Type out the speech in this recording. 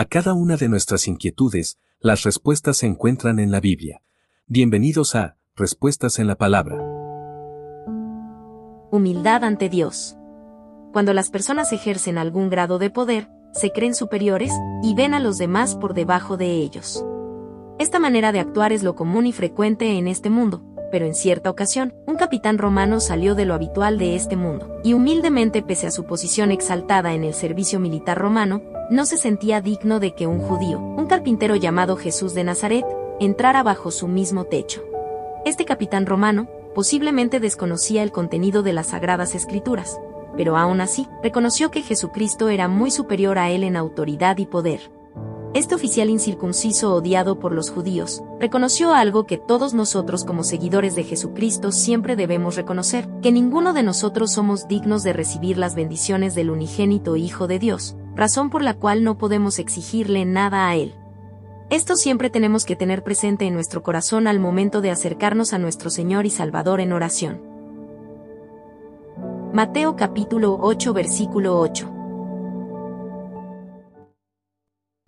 A cada una de nuestras inquietudes, las respuestas se encuentran en la Biblia. Bienvenidos a Respuestas en la Palabra. Humildad ante Dios. Cuando las personas ejercen algún grado de poder, se creen superiores y ven a los demás por debajo de ellos. Esta manera de actuar es lo común y frecuente en este mundo, pero en cierta ocasión, un capitán romano salió de lo habitual de este mundo, y humildemente pese a su posición exaltada en el servicio militar romano, no se sentía digno de que un judío, un carpintero llamado Jesús de Nazaret, entrara bajo su mismo techo. Este capitán romano, posiblemente desconocía el contenido de las sagradas escrituras, pero aún así, reconoció que Jesucristo era muy superior a él en autoridad y poder. Este oficial incircunciso odiado por los judíos, reconoció algo que todos nosotros como seguidores de Jesucristo siempre debemos reconocer, que ninguno de nosotros somos dignos de recibir las bendiciones del unigénito Hijo de Dios, razón por la cual no podemos exigirle nada a Él. Esto siempre tenemos que tener presente en nuestro corazón al momento de acercarnos a nuestro Señor y Salvador en oración. Mateo capítulo 8 versículo 8